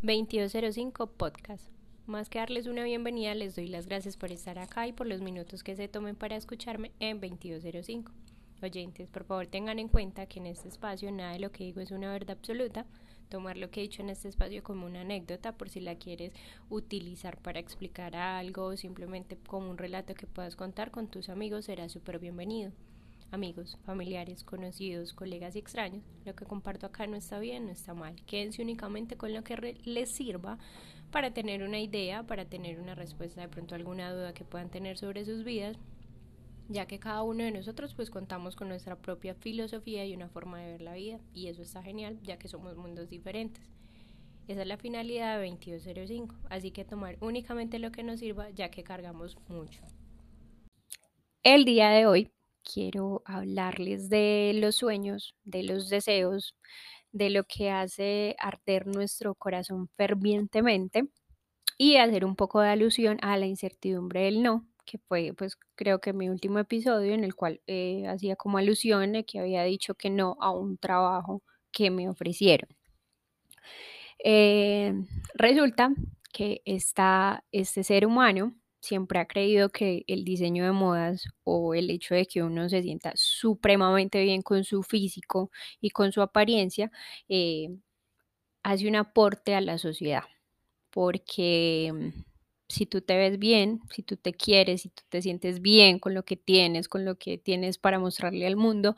2205 Podcast. Más que darles una bienvenida, les doy las gracias por estar acá y por los minutos que se tomen para escucharme en 2205. Oyentes, por favor tengan en cuenta que en este espacio nada de lo que digo es una verdad absoluta. Tomar lo que he dicho en este espacio como una anécdota por si la quieres utilizar para explicar algo o simplemente como un relato que puedas contar con tus amigos será súper bienvenido amigos, familiares, conocidos, colegas y extraños. Lo que comparto acá no está bien, no está mal. Quédense únicamente con lo que les sirva para tener una idea, para tener una respuesta de pronto alguna duda que puedan tener sobre sus vidas, ya que cada uno de nosotros pues contamos con nuestra propia filosofía y una forma de ver la vida y eso está genial ya que somos mundos diferentes. Esa es la finalidad de 2205, así que tomar únicamente lo que nos sirva ya que cargamos mucho. El día de hoy quiero hablarles de los sueños, de los deseos, de lo que hace arder nuestro corazón fervientemente y hacer un poco de alusión a la incertidumbre del no, que fue pues creo que mi último episodio en el cual eh, hacía como alusión de que había dicho que no a un trabajo que me ofrecieron. Eh, resulta que está este ser humano siempre ha creído que el diseño de modas o el hecho de que uno se sienta supremamente bien con su físico y con su apariencia eh, hace un aporte a la sociedad. Porque mm, si tú te ves bien, si tú te quieres, si tú te sientes bien con lo que tienes, con lo que tienes para mostrarle al mundo,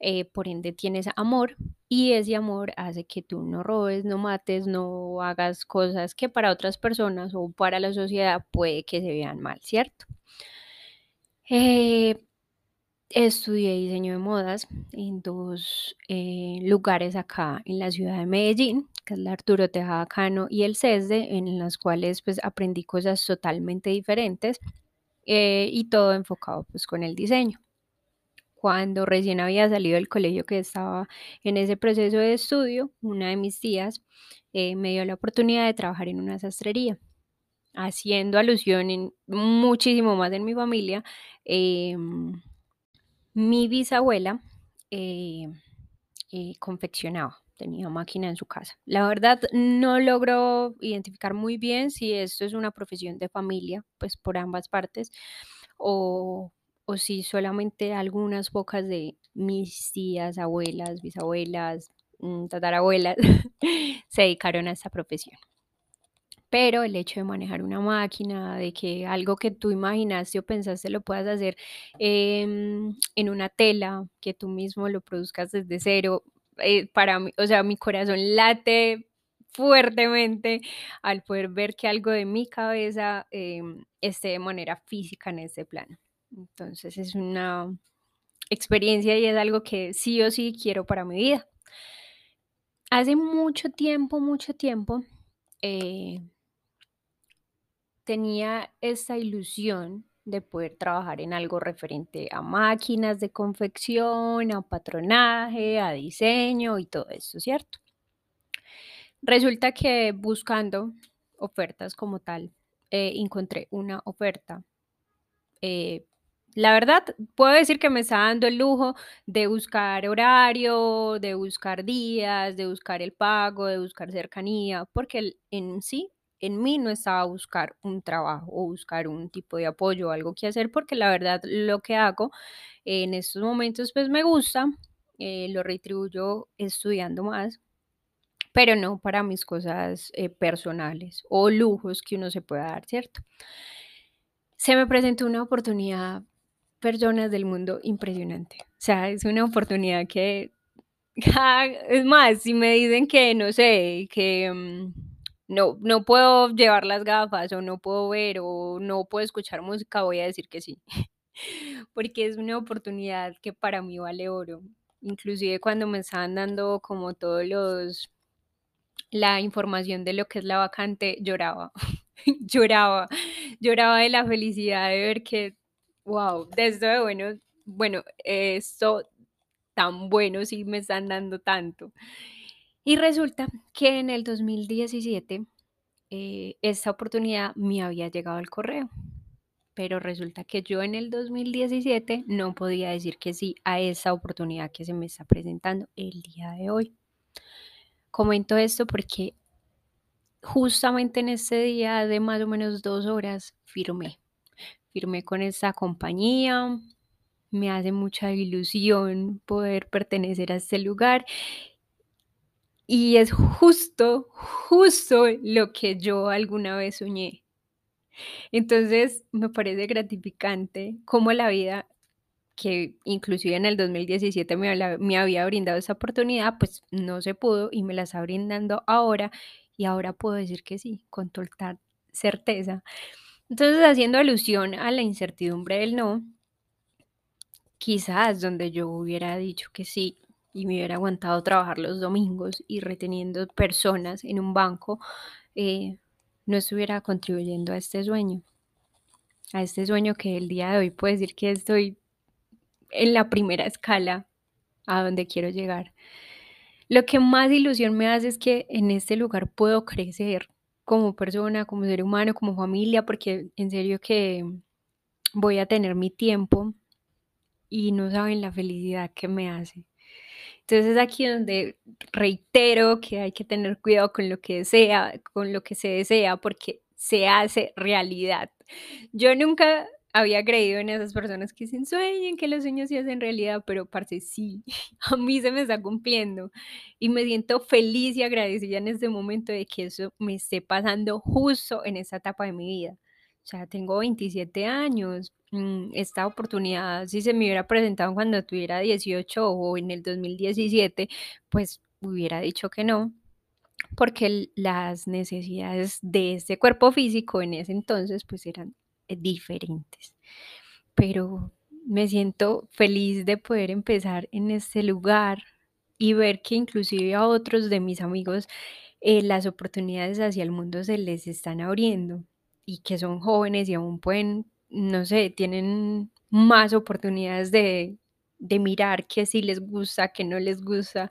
eh, por ende tienes amor y ese amor hace que tú no robes, no mates, no hagas cosas que para otras personas o para la sociedad puede que se vean mal, ¿cierto? Eh, estudié diseño de modas en dos eh, lugares acá en la ciudad de Medellín que es la Arturo Tejada Cano y el CESDE, en las cuales pues aprendí cosas totalmente diferentes eh, y todo enfocado pues con el diseño. Cuando recién había salido del colegio que estaba en ese proceso de estudio, una de mis tías eh, me dio la oportunidad de trabajar en una sastrería, haciendo alusión en, muchísimo más en mi familia. Mi bisabuela eh, confeccionaba tenía máquina en su casa. La verdad, no logro identificar muy bien si esto es una profesión de familia, pues por ambas partes, o, o si solamente algunas pocas de mis tías, abuelas, bisabuelas, mm, tatarabuelas se dedicaron a esta profesión. Pero el hecho de manejar una máquina, de que algo que tú imaginaste o pensaste lo puedas hacer em, en una tela, que tú mismo lo produzcas desde cero, eh, para mí, o sea, mi corazón late fuertemente al poder ver que algo de mi cabeza em, esté de manera física en este plano. Entonces es una experiencia y es algo que sí o sí quiero para mi vida. Hace mucho tiempo, mucho tiempo, eh, tenía esa ilusión de poder trabajar en algo referente a máquinas de confección, a patronaje, a diseño y todo eso, ¿cierto? Resulta que buscando ofertas como tal, eh, encontré una oferta. Eh, la verdad, puedo decir que me está dando el lujo de buscar horario, de buscar días, de buscar el pago, de buscar cercanía, porque en sí en mí no estaba buscar un trabajo o buscar un tipo de apoyo o algo que hacer, porque la verdad lo que hago en estos momentos pues me gusta, eh, lo retribuyo estudiando más, pero no para mis cosas eh, personales o lujos que uno se pueda dar, ¿cierto? Se me presentó una oportunidad, personas del mundo, impresionante. O sea, es una oportunidad que, es más, si me dicen que, no sé, que... Mm, no, no puedo llevar las gafas o no puedo ver o no puedo escuchar música, voy a decir que sí, porque es una oportunidad que para mí vale oro. Inclusive cuando me estaban dando como todos los, la información de lo que es la vacante, lloraba, lloraba, lloraba de la felicidad de ver que, wow, desde bueno, bueno, esto tan bueno sí me están dando tanto. Y resulta que en el 2017 eh, esta oportunidad me había llegado al correo, pero resulta que yo en el 2017 no podía decir que sí a esa oportunidad que se me está presentando el día de hoy. Comento esto porque justamente en ese día de más o menos dos horas firmé. Firmé con esta compañía. Me hace mucha ilusión poder pertenecer a este lugar. Y es justo, justo lo que yo alguna vez soñé. Entonces, me parece gratificante cómo la vida, que inclusive en el 2017 me, habla- me había brindado esa oportunidad, pues no se pudo y me la está brindando ahora y ahora puedo decir que sí, con total certeza. Entonces, haciendo alusión a la incertidumbre del no, quizás donde yo hubiera dicho que sí y me hubiera aguantado trabajar los domingos y reteniendo personas en un banco, eh, no estuviera contribuyendo a este sueño, a este sueño que el día de hoy puedo decir que estoy en la primera escala a donde quiero llegar. Lo que más ilusión me hace es que en este lugar puedo crecer como persona, como ser humano, como familia, porque en serio que voy a tener mi tiempo y no saben la felicidad que me hace. Entonces es aquí donde reitero que hay que tener cuidado con lo que desea, con lo que se desea, porque se hace realidad. Yo nunca había creído en esas personas que dicen sueñen, que los sueños se hacen realidad, pero parce, sí, a mí se me está cumpliendo y me siento feliz y agradecida en este momento de que eso me esté pasando justo en esta etapa de mi vida. O sea, tengo 27 años. mm, Esta oportunidad, si se me hubiera presentado cuando tuviera 18 o en el 2017, pues hubiera dicho que no, porque las necesidades de este cuerpo físico en ese entonces pues eran eh, diferentes. Pero me siento feliz de poder empezar en este lugar y ver que inclusive a otros de mis amigos eh, las oportunidades hacia el mundo se les están abriendo y que son jóvenes y aún pueden, no sé, tienen más oportunidades de, de mirar qué sí les gusta, qué no les gusta.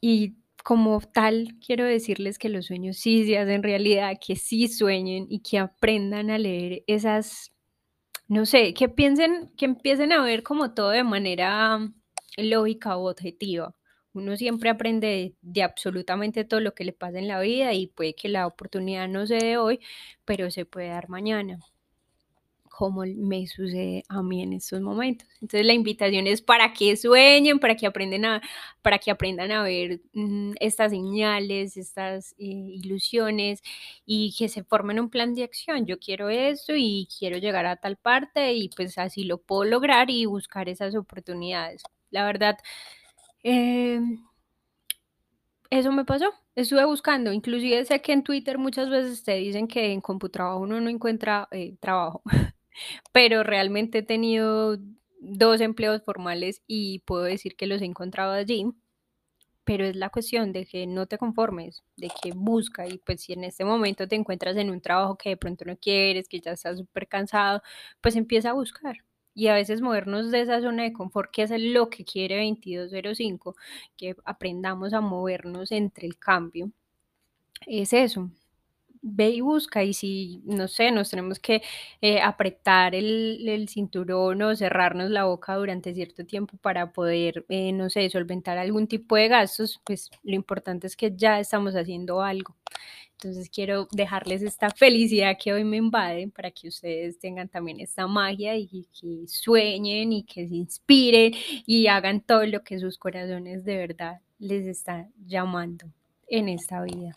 Y como tal, quiero decirles que los sueños sí se hacen realidad, que sí sueñen y que aprendan a leer esas, no sé, que piensen, que empiecen a ver como todo de manera lógica o objetiva. Uno siempre aprende de, absolutamente todo lo que le pasa en la vida y puede que la oportunidad no se dé hoy, pero se puede dar mañana como me sucede a mí en estos momentos. Entonces la invitación es para que sueñen, para que aprendan a, para que aprendan a ver mm, estas señales, estas eh, ilusiones y que se formen un plan de acción. Yo quiero esto y quiero llegar a tal parte y pues así lo puedo lograr y buscar esas oportunidades. La verdad, eh, eso me pasó. Estuve buscando, inclusive sé que en Twitter muchas veces te dicen que en CompuTrabajo uno no encuentra eh, trabajo pero realmente he tenido dos empleos formales y puedo decir que los he encontrado allí, pero es la cuestión de que no te conformes, de que busca y pues si en este momento te encuentras en un trabajo que de pronto no quieres, que ya estás súper cansado, pues empieza a buscar. Y a veces movernos de esa zona de confort, que es lo que quiere 2205, que aprendamos a movernos entre el cambio, es eso, ve y busca y si, no sé, nos tenemos que eh, apretar el, cinturón o cerrarnos la boca durante cierto tiempo para poder, eh, no sé, solventar algún tipo de gastos, pues lo importante es que ya estamos haciendo algo. Entonces quiero dejarles esta felicidad que hoy me invade para que ustedes tengan también esta magia y que sueñen y que se inspiren y hagan todo lo que sus corazones de verdad les están llamando en esta vida.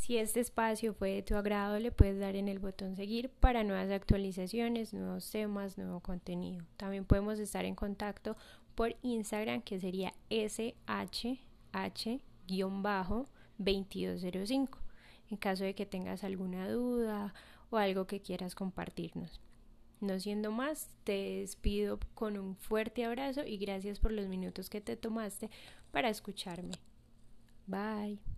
Si este espacio fue de tu agrado, le puedes dar en el botón seguir para nuevas actualizaciones, nuevos temas, nuevo contenido. También podemos estar en contacto por Instagram, que sería SHH-2205, en caso de que tengas alguna duda o algo que quieras compartirnos. No siendo más, te despido con un fuerte abrazo y gracias por los minutos que te tomaste para escucharme. Bye.